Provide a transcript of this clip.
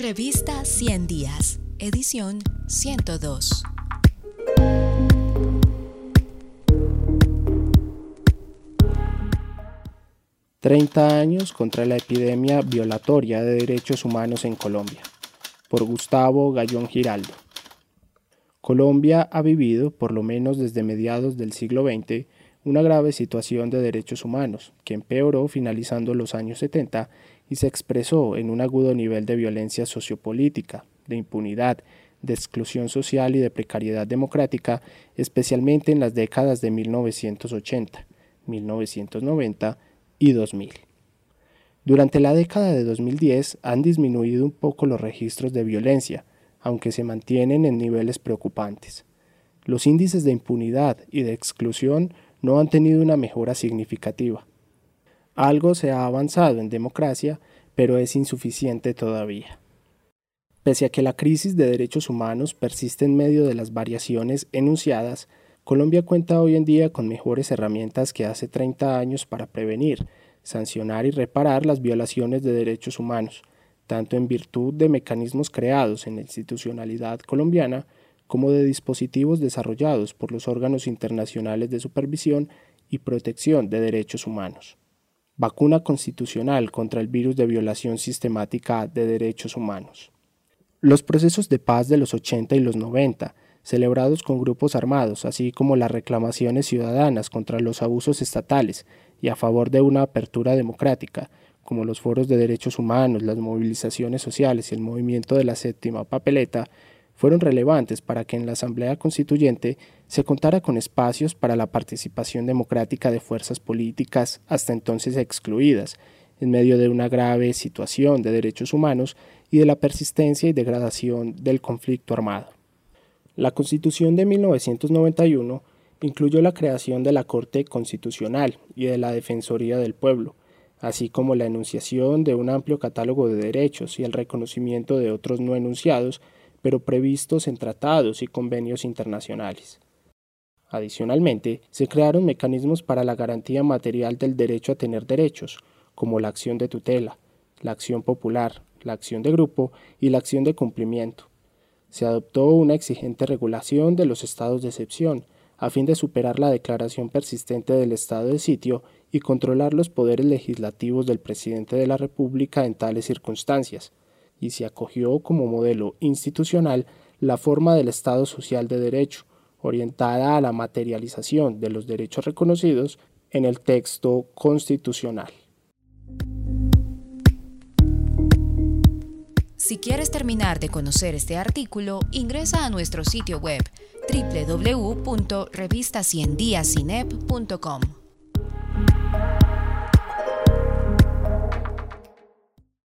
Revista 100 Días, edición 102. Treinta años contra la epidemia violatoria de derechos humanos en Colombia, por Gustavo Gallón Giraldo. Colombia ha vivido, por lo menos desde mediados del siglo XX, una grave situación de derechos humanos, que empeoró finalizando los años 70 y se expresó en un agudo nivel de violencia sociopolítica, de impunidad, de exclusión social y de precariedad democrática, especialmente en las décadas de 1980, 1990 y 2000. Durante la década de 2010 han disminuido un poco los registros de violencia, aunque se mantienen en niveles preocupantes. Los índices de impunidad y de exclusión no han tenido una mejora significativa. Algo se ha avanzado en democracia, pero es insuficiente todavía. Pese a que la crisis de derechos humanos persiste en medio de las variaciones enunciadas, Colombia cuenta hoy en día con mejores herramientas que hace 30 años para prevenir, sancionar y reparar las violaciones de derechos humanos, tanto en virtud de mecanismos creados en la institucionalidad colombiana como de dispositivos desarrollados por los órganos internacionales de supervisión y protección de derechos humanos. Vacuna constitucional contra el virus de violación sistemática de derechos humanos. Los procesos de paz de los 80 y los 90, celebrados con grupos armados, así como las reclamaciones ciudadanas contra los abusos estatales y a favor de una apertura democrática, como los foros de derechos humanos, las movilizaciones sociales y el movimiento de la séptima papeleta, fueron relevantes para que en la Asamblea Constituyente se contara con espacios para la participación democrática de fuerzas políticas hasta entonces excluidas, en medio de una grave situación de derechos humanos y de la persistencia y degradación del conflicto armado. La Constitución de 1991 incluyó la creación de la Corte Constitucional y de la Defensoría del Pueblo, así como la enunciación de un amplio catálogo de derechos y el reconocimiento de otros no enunciados pero previstos en tratados y convenios internacionales. Adicionalmente, se crearon mecanismos para la garantía material del derecho a tener derechos, como la acción de tutela, la acción popular, la acción de grupo y la acción de cumplimiento. Se adoptó una exigente regulación de los estados de excepción, a fin de superar la declaración persistente del estado de sitio y controlar los poderes legislativos del presidente de la República en tales circunstancias, y se acogió como modelo institucional la forma del Estado social de derecho, orientada a la materialización de los derechos reconocidos en el texto constitucional. Si quieres terminar de conocer este artículo, ingresa a nuestro sitio web www.revistaciendiasinep.com.